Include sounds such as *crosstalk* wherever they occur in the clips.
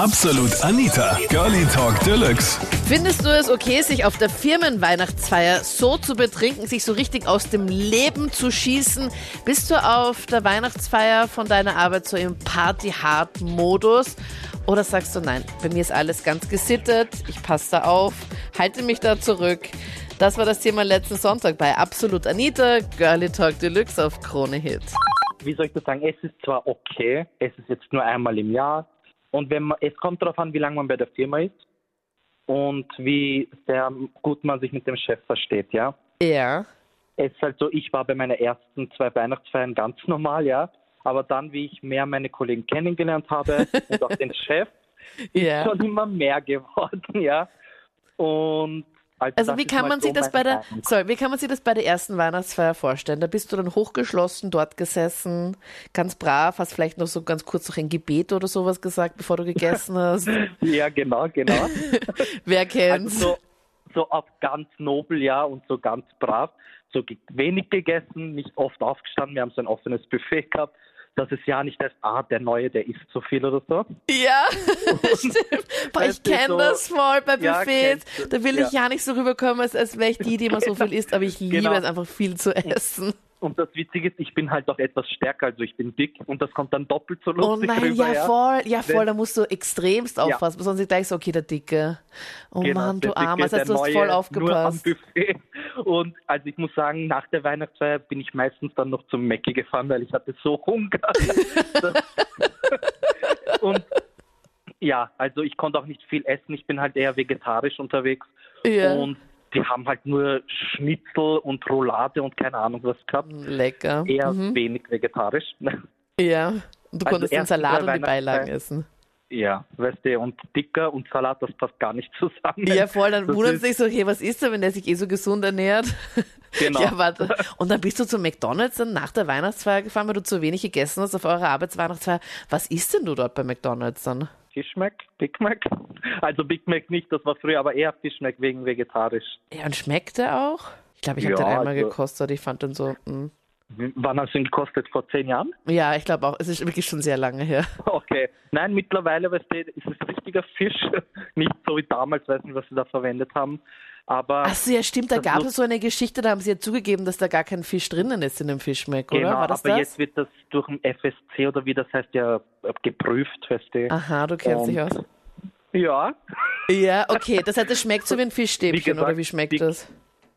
Absolut Anita, Girlie Talk Deluxe. Findest du es okay, sich auf der Firmenweihnachtsfeier so zu betrinken, sich so richtig aus dem Leben zu schießen? Bist du auf der Weihnachtsfeier von deiner Arbeit so im Party-Hard-Modus? Oder sagst du, nein, bei mir ist alles ganz gesittet, ich passe da auf, halte mich da zurück. Das war das Thema letzten Sonntag bei Absolut Anita, Girlie Talk Deluxe auf Krone Hit. wie soll ich das sagen, es ist zwar okay, es ist jetzt nur einmal im Jahr und wenn man, es kommt darauf an, wie lange man bei der Firma ist und wie sehr gut man sich mit dem Chef versteht, ja. Ja. Es ist halt so, ich war bei meinen ersten zwei Weihnachtsfeiern ganz normal, ja, aber dann, wie ich mehr meine Kollegen kennengelernt habe *laughs* und auch den Chef, Ja. schon immer mehr geworden, ja. Und also, Also wie kann man so sich das bei der, sorry, wie kann man sich das bei der ersten Weihnachtsfeier vorstellen? Da bist du dann hochgeschlossen dort gesessen, ganz brav, hast vielleicht noch so ganz kurz noch ein Gebet oder sowas gesagt, bevor du gegessen hast. *laughs* Ja, genau, genau. *laughs* Wer Also kennt's? so, so auf ganz nobel, ja, und so ganz brav. So wenig gegessen, nicht oft aufgestanden. Wir haben so ein offenes Buffet gehabt, dass es ja nicht heißt, ah, der Neue, der isst so viel oder so. Ja, *laughs* stimmt. Boah, ich kenne so- das voll bei Ja, Buffets. du. da will ich ja nicht so rüberkommen, als, als wäre ich die, die immer so viel isst, aber ich *laughs* liebe Genau. es einfach viel zu essen. Und das Witzige ist, ich bin halt auch etwas stärker, also ich bin dick und das kommt dann doppelt so Oh lustig nein, rüber. ja ja. voll, ja voll, da musst du extremst aufpassen, sonst ist gleich so, okay, der Dicke. Oh Genau, Mann, du Armer, das heißt, du hast Neue, voll aufgepasst. *laughs* Und also ich muss sagen, nach der Weihnachtsfeier bin ich meistens dann noch zum Mäcki gefahren, weil ich hatte so Hunger. *laughs* und ja, also ich konnte auch nicht viel essen. Ich bin halt eher vegetarisch unterwegs. Ja. Und die haben halt nur Schnitzel und Roulade und keine Ahnung was gehabt. Lecker. Eher Mhm. wenig vegetarisch. *laughs* Ja. Und du Also konntest den Salat und die Beilagen essen. ja, weißt du, und dicker und Salat, das passt gar nicht zusammen. Ja, voll, dann wundert sich so, hey, was ist er, wenn der sich eh so gesund ernährt? *laughs* Genau. Ja, warte. Und dann bist du zu McDonalds dann nach der Weihnachtsfeier gefahren, weil du zu wenig gegessen hast auf eurer Arbeitsweihnachtsfeier. Was isst denn du dort bei McDonalds dann? Fish Mac? Big Mac? Also Big Mac nicht, das war früher, aber eher Fish Mac wegen vegetarisch. Ja, und schmeckt der auch? Ich glaube, ich habe Ja, den einmal also- gekostet. Ich fand den so. mm. Wann hast du ihn gekostet? Vor zehn Jahren? Ja, ich glaube auch. Es ist wirklich schon sehr lange her. *laughs* Okay. Nein, mittlerweile, weißt du, ist es richtiger Fisch. *laughs* Nicht so wie damals, weiß nicht, was sie da verwendet haben. Aber Ach so, ja, stimmt. Da gab es so eine Geschichte, da haben sie ja zugegeben, dass da gar kein Fisch drinnen ist in dem Fischmeck, oder? genau, War das aber das? jetzt wird das durch den FSC oder wie das heißt ja äh, geprüft, weißt du. Aha, du kennst dich aus. Ja. Ja, okay. Das heißt, es schmeckt so wie ein Fischstäbchen, Wie gesagt, oder wie schmeckt die- das?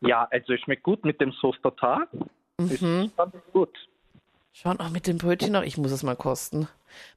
Ja, also es schmeckt gut mit dem Sauce Tartar. Ist Mhm. ganz gut. Schauen auch mit dem Brötchen noch. Ich muss es mal kosten.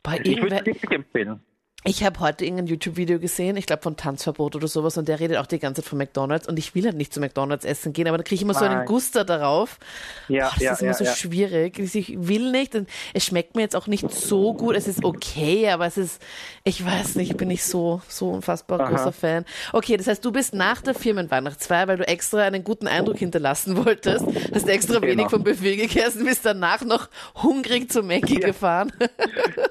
Bei Ich würde es empfehlen. Ich habe heute irgendein YouTube-Video gesehen, ich glaube von Tanzverbot oder sowas, und der redet auch die ganze Zeit von McDonalds und ich will halt nicht zu McDonalds essen gehen, aber dann kriege ich immer so einen Nein. Guster darauf. Ja, Boah, das ja, ist immer ja, so ja. schwierig. Ich will nicht und es schmeckt mir jetzt auch nicht so gut. Es ist okay, aber es ist, ich weiß nicht, ich bin nicht so, so unfassbar Aha. großer Fan. Okay, das heißt, du bist nach der Firmenweihnachtsfeier, weil du extra einen guten Eindruck hinterlassen wolltest, hast extra Genau. wenig vom Buffet gegessen, bist danach noch hungrig zu Mackie gefahren. *laughs*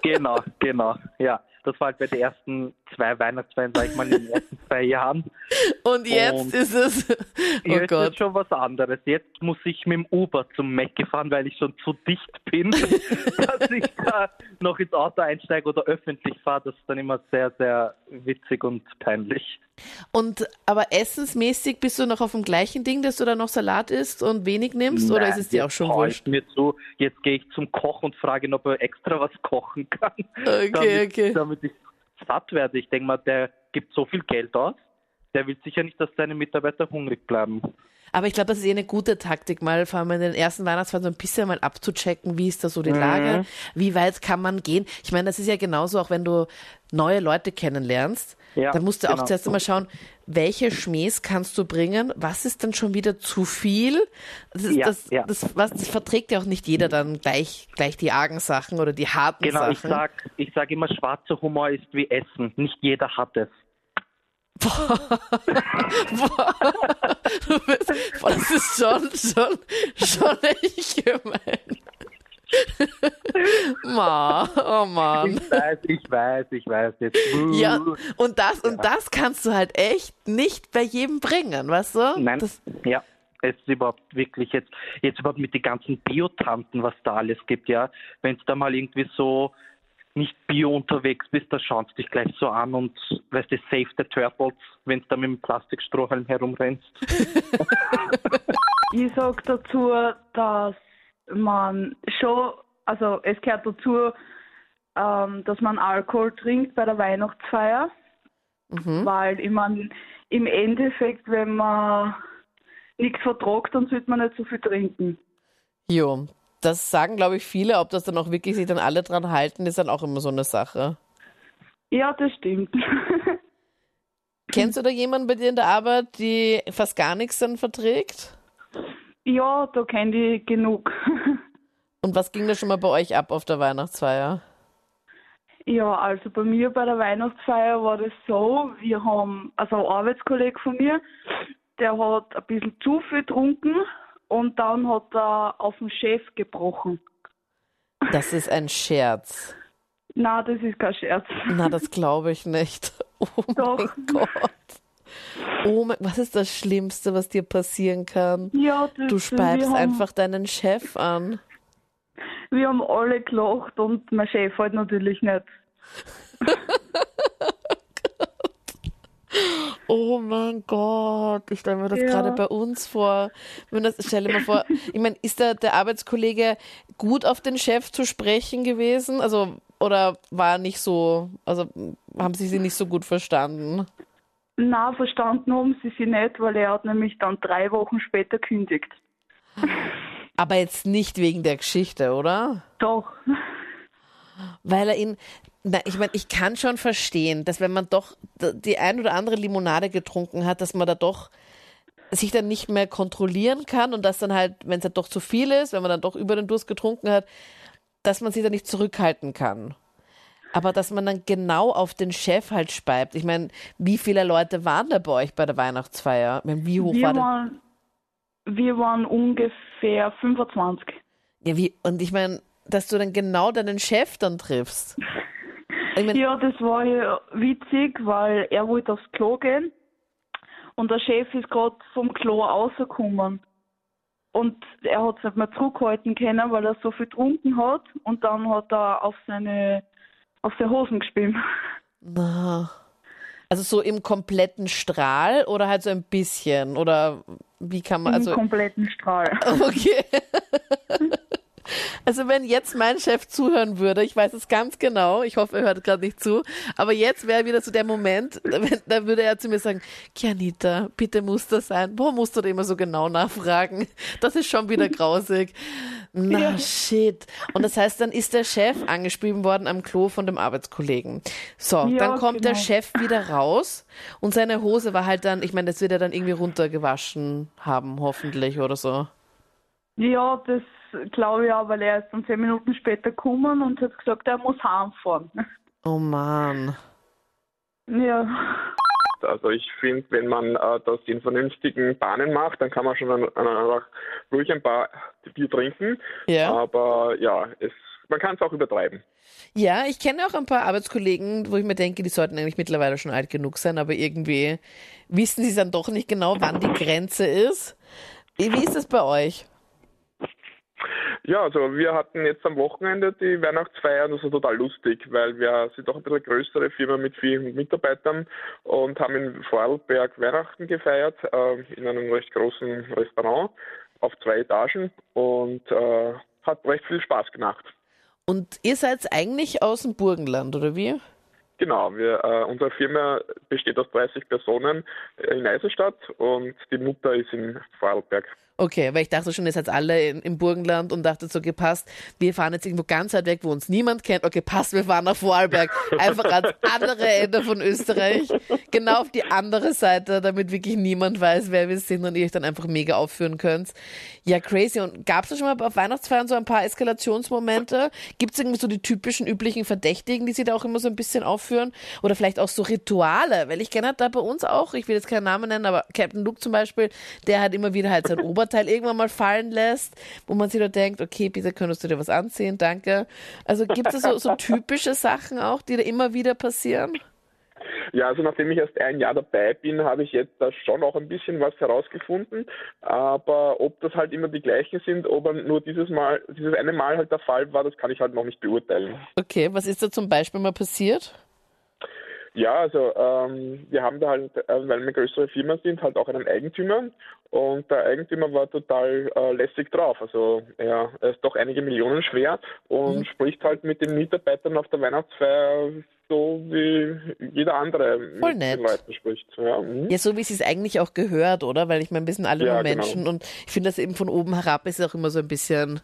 Genau, genau, ja. Das war halt bei den ersten zwei Weihnachtsfeiern, sag ich mal, in den ersten zwei Jahren. *laughs* Und jetzt Und ist es, oh Jetzt Gott. ist schon was anderes. Jetzt muss ich mit dem Uber zum Mac fahren, weil ich schon zu dicht bin, *laughs* dass ich da noch ins Auto einsteige oder öffentlich fahre. Das ist dann immer sehr, sehr witzig und peinlich. Und aber essensmäßig bist du noch auf dem gleichen Ding, dass du da noch Salat isst und wenig nimmst, oder Nein, ist es dir auch schon wurscht? Mir zu, jetzt gehe ich zum Koch und frage ihn, ob er extra was kochen kann, Okay, damit, okay. damit ich satt werde. Ich denke mal, der gibt so viel Geld aus, der will sicher nicht, dass seine Mitarbeiter hungrig bleiben. Aber ich glaube, das ist eh eine gute Taktik, mal vor allem in den ersten Weihnachtsfeiern so ein bisschen mal abzuchecken, wie ist da so die Mhm. Lage, wie weit kann man gehen. Ich meine, das ist ja genauso, auch wenn du neue Leute kennenlernst, Ja, dann musst du auch genau. zuerst einmal schauen, welche Schmähs kannst du bringen, was ist dann schon wieder zu viel. Das, ist, Ja, das, ja. Das, was, das verträgt ja auch nicht jeder dann gleich, gleich die argen Sachen oder die harten Genau, Sachen. ich sag, ich sag immer, schwarzer Humor ist wie Essen. Nicht jeder hat es. *laughs* Boah, du bist, boah, das ist schon, schon, schon echt gemein. *laughs* Ma, oh Mann. Ich weiß, ich weiß, ich weiß jetzt. Ja, und das, und das kannst du halt echt nicht bei jedem bringen, weißt du? Nein, Das, ja. Es ist überhaupt wirklich jetzt, jetzt überhaupt mit den ganzen Biotanten, was da alles gibt, ja. Wenn es da mal irgendwie so nicht bio unterwegs bist, da schaust du dich gleich so an und weißt du, save the turtles, wenn du da mit dem Plastikstrohhalm herumrennst. *laughs* Ich sag dazu, dass man schon, also es gehört dazu, ähm, dass man Alkohol trinkt bei der Weihnachtsfeier, weil ich mein, im Endeffekt, wenn man nichts vertragt, dann sollte man nicht so viel trinken. Jo, das sagen, glaube ich, viele. Ob das dann auch wirklich sich dann alle dran halten, ist dann auch immer so eine Sache. Ja, das stimmt. *laughs* Kennst du da jemanden bei dir in der Arbeit, die fast gar nichts dann verträgt? Ja, da kenne ich genug. *laughs* Und was ging da schon mal bei euch ab auf der Weihnachtsfeier? Ja, also bei mir bei der Weihnachtsfeier war das so, wir haben, also ein Arbeitskollege von mir, der hat ein bisschen zu viel getrunken und dann hat er auf den Chef gebrochen. Das ist ein Scherz. Na, das ist kein Scherz. Na, das glaube ich nicht. *laughs* Oh Doch. mein Gott. Oh mein, was ist das Schlimmste, was dir passieren kann? Ja, das, Du speibst einfach deinen Chef an. Wir haben alle gelacht und mein Chef halt natürlich nicht. *laughs* Oh mein Gott, ich stelle mir das Ja. gerade bei uns vor. Wenn das, stell dir mal vor, *laughs* ich meine, ist der, der Arbeitskollege gut auf den Chef zu sprechen gewesen? Also, oder war er nicht so, also haben sie sie nicht so gut verstanden? Na, verstanden haben sie sie nicht, weil er hat nämlich dann drei Wochen später kündigt. *laughs* Aber jetzt nicht wegen der Geschichte, oder? Doch. Weil er ihn, na, ich meine, ich kann schon verstehen, dass wenn man doch die ein oder andere Limonade getrunken hat, dass man da doch sich dann nicht mehr kontrollieren kann und dass dann halt, wenn es halt doch zu viel ist, wenn man dann doch über den Durst getrunken hat, dass man sich da nicht zurückhalten kann. Aber dass man dann genau auf den Chef halt speibt. Ich meine, wie viele Leute waren da bei euch bei der Weihnachtsfeier? Ich meine, wie hoch Wir war der? waren, wir waren ungefähr 25. Ja, wie, und ich meine, dass du dann genau deinen Chef dann triffst. Ich mein, Ja, das war ja witzig, weil er wollte aufs Klo gehen und der Chef ist gerade vom Klo rausgekommen. Und er hat es nicht mehr zurückhalten können, weil er so viel getrunken hat und dann hat er auf seine auf seine Hosen gespielt. Na. Also so im kompletten Strahl oder halt so ein bisschen? Oder wie kann man, Im also, kompletten Strahl. *laughs* okay. *laughs* Also wenn jetzt mein Chef zuhören würde, ich weiß es ganz genau, ich hoffe, er hört gerade nicht zu, aber jetzt wäre wieder so der Moment, *laughs* wenn- da würde er zu mir sagen, Kianita, bitte muss das sein. Warum musst du da immer so genau nachfragen? Das ist schon wieder grausig. Na Ja. shit. Und das heißt, dann ist der Chef angeschrieben worden am Klo von dem Arbeitskollegen. So, Ja, dann kommt der genau. Chef wieder raus und seine Hose war halt dann, ich meine, das wird er dann irgendwie runtergewaschen haben, hoffentlich oder so. Ja, das glaube ich auch, weil er ist dann zehn Minuten später gekommen und hat gesagt, er muss heimfahren. Oh Mann. Ja. Also ich finde, wenn man äh, das in vernünftigen Bahnen macht, dann kann man schon ein- ein- einfach ruhig ein paar Bier trinken. Ja. Aber ja, es, man kann es auch übertreiben. Ja, ich kenne auch ein paar Arbeitskollegen, wo ich mir denke, die sollten eigentlich mittlerweile schon alt genug sein, aber irgendwie wissen sie dann doch nicht genau, wann die Grenze ist. Wie wie ist das bei euch? Ja, also wir hatten jetzt am Wochenende die Weihnachtsfeier und das war total lustig, weil wir sind doch ein bisschen größere Firma mit vielen Mitarbeitern und haben in Vorarlberg Weihnachten gefeiert äh, in einem recht großen Restaurant auf zwei Etagen und äh, hat recht viel Spaß gemacht. Und ihr seid eigentlich aus dem Burgenland, oder wie? Genau, wir, äh, unsere Firma besteht aus 30 Personen in Eisenstadt und die Mutter ist in Vorarlberg. Okay, weil ich dachte schon, ihr seid alle in, im Burgenland und dachte so, okay, passt, wir fahren jetzt irgendwo ganz weit weg, wo uns niemand kennt. Okay, passt, wir fahren nach Vorarlberg. Einfach ans andere Ende von Österreich. Genau auf die andere Seite, damit wirklich niemand weiß, wer wir sind und ihr euch dann einfach mega aufführen könnt. Ja, crazy. Und gab es da schon mal auf Weihnachtsfeiern so ein paar Eskalationsmomente? Gibt es irgendwie so die typischen, üblichen Verdächtigen, die sie da auch immer so ein bisschen aufführen? Oder vielleicht auch so Rituale? Weil ich kenne halt da bei uns auch, ich will jetzt keinen Namen nennen, aber Captain Luke zum Beispiel, der halt immer wieder halt sein Oberteil irgendwann mal fallen lässt, wo man sich da denkt, okay, bitte könntest du dir was anziehen, danke. Also gibt es so, so *laughs* typische Sachen auch, die da immer wieder passieren? Ja, also nachdem ich erst ein Jahr dabei bin, habe ich jetzt da schon auch ein bisschen was herausgefunden. Aber ob das halt immer die gleichen sind, ob nur dieses Mal, dieses eine Mal halt der Fall war, das kann ich halt noch nicht beurteilen. Okay, was ist da zum Beispiel mal passiert? Ja, also ähm, wir haben da halt, äh, weil wir größere Firmen sind, halt auch einen Eigentümer und der Eigentümer war total äh, lässig drauf. Also er, er, ist doch einige Millionen schwer und mhm. spricht halt mit den Mitarbeitern auf der Weihnachtsfeier so wie jeder andere Voll mit nett. den Leuten spricht. Ja, mhm. ja so wie es es eigentlich auch gehört, oder? Weil ich meine, wir sind alle ja, nur genau. Menschen genau. und ich finde das eben von oben herab ist auch immer so ein bisschen,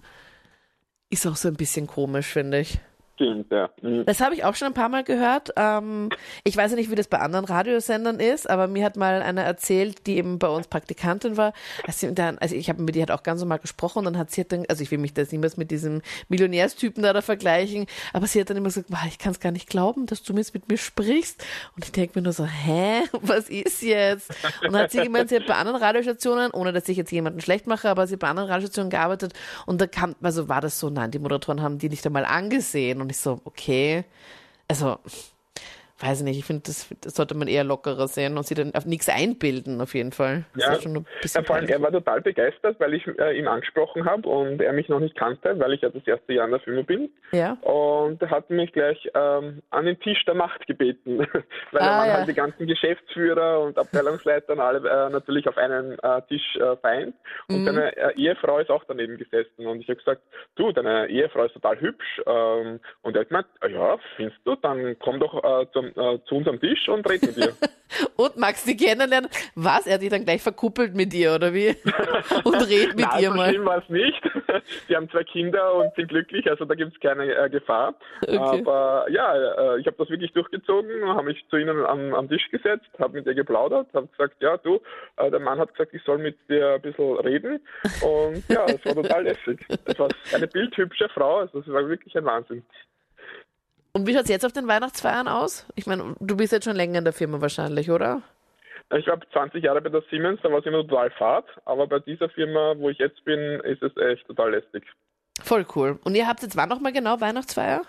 ist auch so ein bisschen komisch, finde ich stimmt, ja. Mhm. Das habe ich auch schon ein paar Mal gehört. Ähm, ich weiß ja nicht, wie das bei anderen Radiosendern ist, aber mir hat mal eine erzählt, die eben bei uns Praktikantin war. Also, dann, also ich habe mit ihr halt auch ganz normal gesprochen und dann hat sie dann, also ich will mich das niemals mit diesem Millionärstypen da, da vergleichen, aber sie hat dann immer gesagt, ich kann es gar nicht glauben, dass du jetzt mit mir sprichst. Und ich denke mir nur so, hä, *laughs* was ist jetzt? Und dann hat sie gemeint, sie hat bei anderen Radiostationen, ohne dass ich jetzt jemanden schlecht mache, aber sie hat bei anderen Radiostationen gearbeitet und da kam, also war das so, nein, die Moderatoren haben die nicht einmal angesehen und ich so, okay. Also, weiß ich nicht, ich finde, das, das, sollte man eher lockerer sehen und sich dann auf nichts einbilden, auf jeden Fall. Ja, ja vor allem, er war total begeistert, weil ich äh, ihn angesprochen habe und er mich noch nicht kannte, weil ich ja das erste Jahr in der Firma bin. Ja. Und er hat mich gleich ähm, an den Tisch der Macht gebeten, *laughs* weil ah, da waren ja. halt die ganzen Geschäftsführer und Abteilungsleiter alle äh, natürlich auf einen äh, Tisch äh, vereint. Und mhm. seine äh, Ehefrau ist auch daneben gesessen und ich habe gesagt, du, deine Ehefrau ist total hübsch. Ähm, und er hat gemeint, ja, findest du, dann komm doch äh, zum äh, zu unserem Tisch und reden mit dir. *laughs* und magst du kennenlernen? Was? Er hat dich dann gleich verkuppelt mit dir, oder wie? *laughs* und redet mit Nein, ihr so mal. Schlimm war es nicht. *laughs* Sie haben zwei Kinder und sind glücklich, also da gibt es keine äh, Gefahr. Okay. Aber ja, äh, ich habe das wirklich durchgezogen, habe mich zu ihnen am, am Tisch gesetzt, habe mit ihr geplaudert, habe gesagt, ja du, äh, der Mann hat gesagt, ich soll mit dir ein bisschen reden. Und ja, es war total lässig. Es war eine bildhübsche Frau, also es war wirklich ein Wahnsinn. Und wie schaut es jetzt auf den Weihnachtsfeiern aus? Ich meine, du bist jetzt schon länger in der Firma wahrscheinlich, oder? Ich war 20 Jahre bei der Siemens, da war es immer total fad. Aber bei dieser Firma, wo ich jetzt bin, ist es echt total lästig. Voll cool. Und ihr habt jetzt wann nochmal genau Weihnachtsfeier?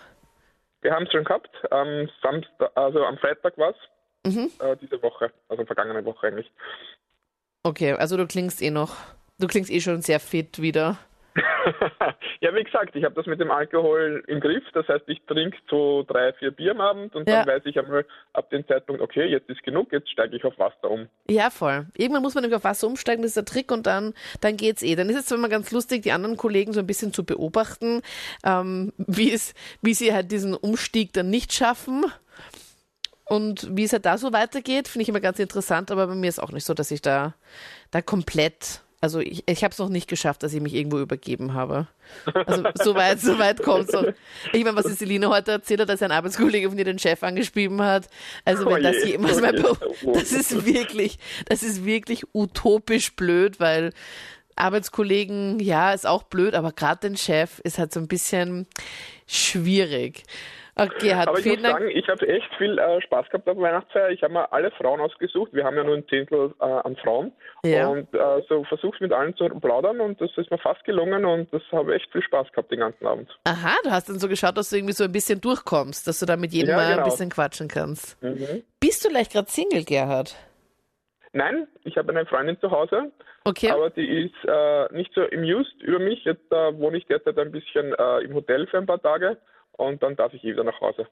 Wir haben es schon gehabt. Am Samstag, also am Freitag war es. Mhm. Äh, diese Woche, also vergangene Woche eigentlich. Okay, also du klingst eh noch, du klingst eh schon sehr fit wieder. Ja, wie gesagt, ich habe das mit dem Alkohol im Griff. Das heißt, ich trinke so drei, vier Bier am Abend und ja. dann weiß ich einmal ab dem Zeitpunkt, okay, jetzt ist genug, jetzt steige ich auf Wasser um. Ja, voll. Irgendwann muss man nämlich auf Wasser umsteigen, das ist der Trick und dann, dann geht's eh. Dann ist es zwar immer ganz lustig, die anderen Kollegen so ein bisschen zu beobachten, ähm, wie, es, wie sie halt diesen Umstieg dann nicht schaffen. Und wie es halt da so weitergeht, finde ich immer ganz interessant, aber bei mir ist auch nicht so, dass ich da, da komplett also ich, ich habe es noch nicht geschafft, dass ich mich irgendwo übergeben habe. Also so weit, so weit kommt es. Ich meine, was die Celine heute erzählt hat, dass ein Arbeitskollege von ihr den Chef angeschrieben hat. Also wenn oh das jemals oh mal, das ist wirklich, das ist wirklich utopisch blöd, weil Arbeitskollegen, ja, ist auch blöd, aber gerade den Chef ist halt so ein bisschen schwierig. Okay, hat Aber ich muss sagen, ich habe echt viel äh, Spaß gehabt auf Weihnachtsfeier. Ich habe mir alle Frauen ausgesucht. Wir haben ja nur ein Zehntel äh, an Frauen. Ja. Und äh, so versucht mit allen zu plaudern und das ist mir fast gelungen und das habe echt viel Spaß gehabt den ganzen Abend. Aha, du hast dann so geschaut, dass du irgendwie so ein bisschen durchkommst, dass du da mit jedem ja, mal genau. ein bisschen quatschen kannst. Mhm. Bist du leicht gerade Single, Gerhard? Nein, ich habe eine Freundin zu Hause. Okay. Aber die ist äh, nicht so amused über mich. Jetzt äh, wohne ich derzeit ein bisschen äh, im Hotel für ein paar Tage und dann darf ich wieder nach Hause.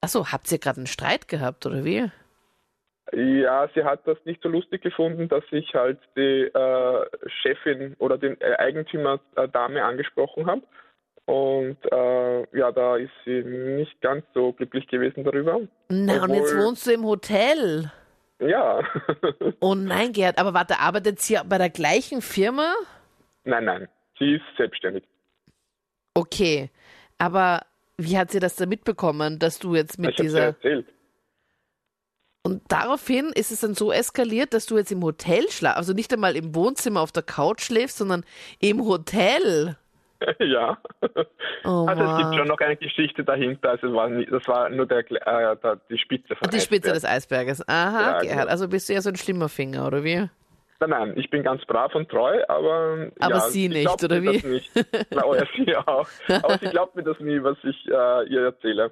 Achso, habt ihr gerade einen Streit gehabt oder wie? Ja, sie hat das nicht so lustig gefunden, dass ich halt die äh, Chefin oder den äh, Eigentümer äh, Dame angesprochen habe. Und äh, ja, da ist sie nicht ganz so glücklich gewesen darüber. Na, Obwohl, und jetzt wohnst du im Hotel. Ja. *laughs* oh nein, Gerd, aber warte, arbeitet sie bei der gleichen Firma? Nein, nein, sie ist selbstständig. Okay, aber wie hat sie das denn mitbekommen, dass du jetzt mit ich dieser. Erzählt. Und daraufhin ist es dann so eskaliert, dass du jetzt im Hotel schlafst, also nicht einmal im Wohnzimmer auf der Couch schläfst, sondern im Hotel. *laughs* Ja. Oh, also es gibt schon noch eine Geschichte dahinter. Also war nie, das war nur der, äh, der, die Spitze von Die Eisberg. Spitze des Eisberges. Aha, ja, Gerhard. Genau. Also bist du ja so ein schlimmer Finger, oder wie? Nein, nein, ich bin ganz brav und treu, aber. Aber ja, sie nicht, oder wie? Nicht. Na, oh ja, sie auch. Aber sie glaubt mir das nie, was ich äh, ihr erzähle.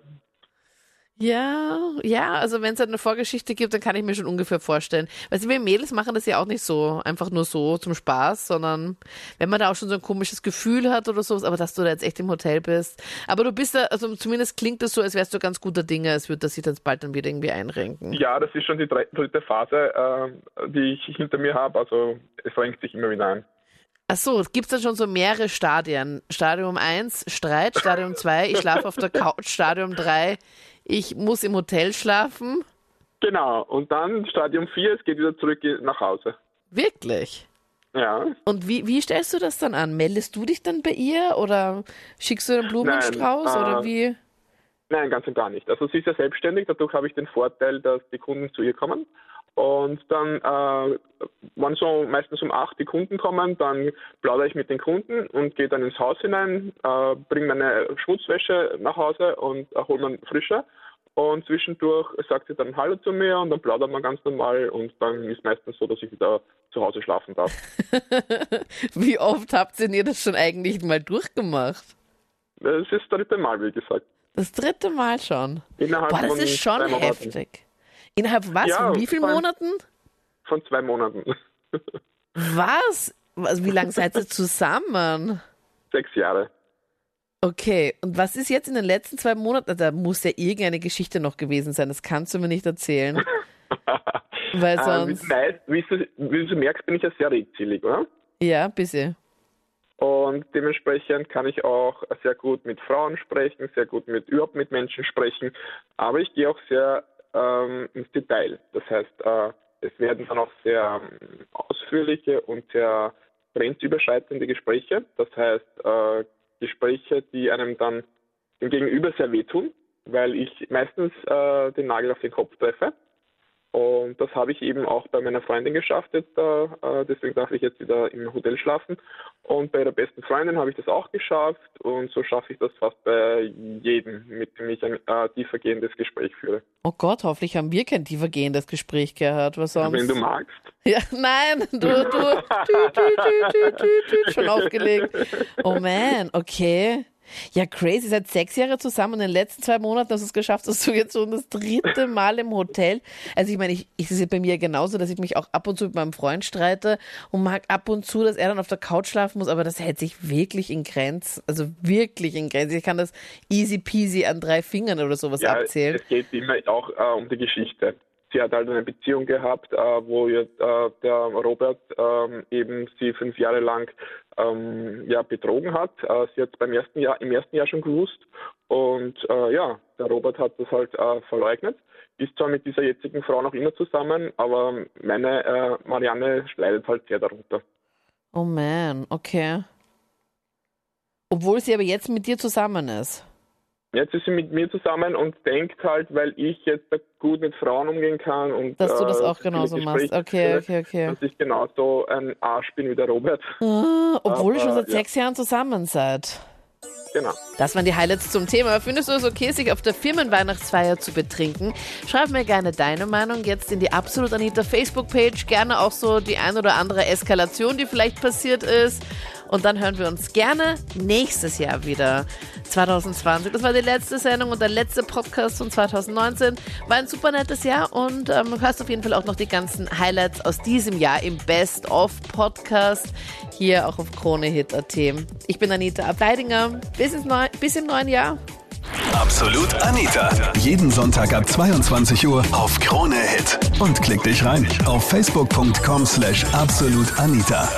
Ja, ja, also wenn es halt eine Vorgeschichte gibt, dann kann ich mir schon ungefähr vorstellen. Weil wir Mädels machen das ja auch nicht so, einfach nur so zum Spaß, sondern wenn man da auch schon so ein komisches Gefühl hat oder sowas, aber dass du da jetzt echt im Hotel bist. Aber du bist da, also zumindest klingt das so, als wärst du ganz guter Dinge, es wird das sich dann bald dann wieder irgendwie einrenken. Ja, das ist schon die dritte Phase, äh, die ich hinter mir habe, also es renkt sich immer wieder ein. Ach so, gibt es dann schon so mehrere Stadien? Stadium 1, Streit, Stadium 2, ich schlafe auf der Couch, Stadium 3, ich muss im Hotel schlafen. Genau, und dann Stadium 4, es geht wieder zurück nach Hause. Wirklich? Ja. Und wie, wie stellst du das dann an? Meldest du dich dann bei ihr oder schickst du einen Blumenstrauß Nein, oder äh, wie? Nein, ganz und gar nicht. Also sie ist ja selbstständig, dadurch habe ich den Vorteil, dass die Kunden zu ihr kommen. Und dann, äh, wenn so meistens um acht die Kunden kommen, dann plaudere ich mit den Kunden und gehe dann ins Haus hinein, äh, bringe meine Schmutzwäsche nach Hause und äh, hole mir frische. Und zwischendurch sagt sie dann Hallo zu mir und dann plaudert man ganz normal und dann ist meistens so, dass ich wieder zu Hause schlafen darf. *laughs* wie oft habt ihr das schon eigentlich mal durchgemacht? Das ist das dritte Mal, wie gesagt. Das dritte Mal schon? Innerhalb Boah, das ist schon heftig. Innerhalb was? Ja, von wie vielen Monaten? Von zwei Monaten. Was? Also wie lange seid ihr zusammen? Sechs Jahre. Okay, und was ist jetzt in den letzten zwei Monaten? Da muss ja irgendeine Geschichte noch gewesen sein. Das kannst du mir nicht erzählen. *laughs* Weil ähm, sonst. Äh, wie, du, wie du merkst, bin ich ja sehr redselig, oder? Ja, bisschen. Und dementsprechend kann ich auch sehr gut mit Frauen sprechen, sehr gut mit überhaupt mit Menschen sprechen. Aber ich gehe auch sehr ähm, ins Detail. Das heißt, äh, es werden dann auch sehr ähm, ausführliche und sehr grenzüberschreitende Gespräche. Das heißt, äh, Gespräche, die einem dann im Gegenüber sehr wehtun, weil ich meistens äh, den Nagel auf den Kopf treffe. Und das habe ich eben auch bei meiner Freundin geschafft jetzt, äh, deswegen darf ich jetzt wieder im Hotel schlafen. Und bei ihrer besten Freundin habe ich das auch geschafft und so schaffe ich das fast bei jedem, mit dem ich ein äh, tiefergehendes Gespräch führe. Oh Gott, hoffentlich haben wir kein tiefergehendes Gespräch gehört. Was sonst? Wenn du magst. Ja, nein, du, du, tü, tü, tü, schon aufgelegt. Oh man, okay. Ja, crazy. Seit sechs Jahren zusammen und in den letzten zwei Monaten hast du es geschafft, dass du jetzt schon das dritte Mal im Hotel. Also ich meine, ich, ich ist bei mir genauso, dass ich mich auch ab und zu mit meinem Freund streite und mag ab und zu, dass er dann auf der Couch schlafen muss, aber das hält sich wirklich in Grenzen. Also wirklich in Grenzen. Ich kann das easy peasy an drei Fingern oder sowas ja, abzählen. Es geht immer auch äh, um die Geschichte sie hat halt eine Beziehung gehabt, äh, wo ihr, äh, der Robert ähm, eben sie fünf Jahre lang ähm, ja, betrogen hat. Äh, sie hat beim ersten Jahr, im ersten Jahr schon gewusst und äh, ja, der Robert hat das halt äh, verleugnet. Ist zwar mit dieser jetzigen Frau noch immer zusammen, aber meine äh, Marianne leidet halt sehr darunter. Oh man, okay. Obwohl sie aber jetzt mit dir zusammen ist. Jetzt ist sie mit mir zusammen und denkt halt, weil ich jetzt gut mit Frauen umgehen kann und dass du das äh, auch genauso machst. Okay, okay, okay. Dass ich genauso ein Arsch bin wie der Robert. Ah, obwohl ihr schon seit ja. sechs Jahren zusammen seid. Genau. Das waren die Highlights zum Thema. Findest du es okay, sich auf der Firmenweihnachtsfeier zu betrinken? Schreib mir gerne deine Meinung jetzt in die Absolut Anita Facebook-Page. Gerne auch so die ein oder andere Eskalation, die vielleicht passiert ist. Und dann hören wir uns gerne nächstes Jahr wieder. 2020. Das war die letzte Sendung und der letzte Podcast von 2019. War ein super nettes Jahr und ähm, du hörst auf jeden Fall auch noch die ganzen Highlights aus diesem Jahr im Best-of-Podcast hier auch auf KroneHit.at. Ich bin Anita Ableidinger. Bis, bis im neuen Jahr. Absolut Anita. Jeden Sonntag ab 22 Uhr auf Krone Hit. Und klick dich rein auf facebook.com/slash absolutanita.